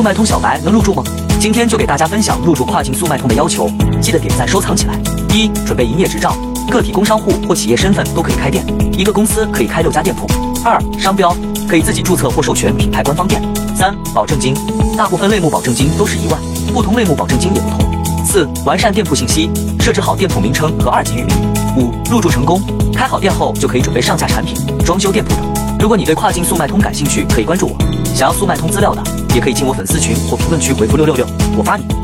速卖通小白能入驻吗？今天就给大家分享入驻跨境速卖通的要求，记得点赞收藏起来。一、准备营业执照，个体工商户或企业身份都可以开店，一个公司可以开六家店铺。二、商标，可以自己注册或授权品牌官方店。三、保证金，大部分类目保证金都是一万，不同类目保证金也不同。四、完善店铺信息，设置好店铺名称和二级域名。五、入驻成功，开好店后就可以准备上架产品、装修店铺等。如果你对跨境速卖通感兴趣，可以关注我。想要速卖通资料的，也可以进我粉丝群或评论区回复六六六，我发你。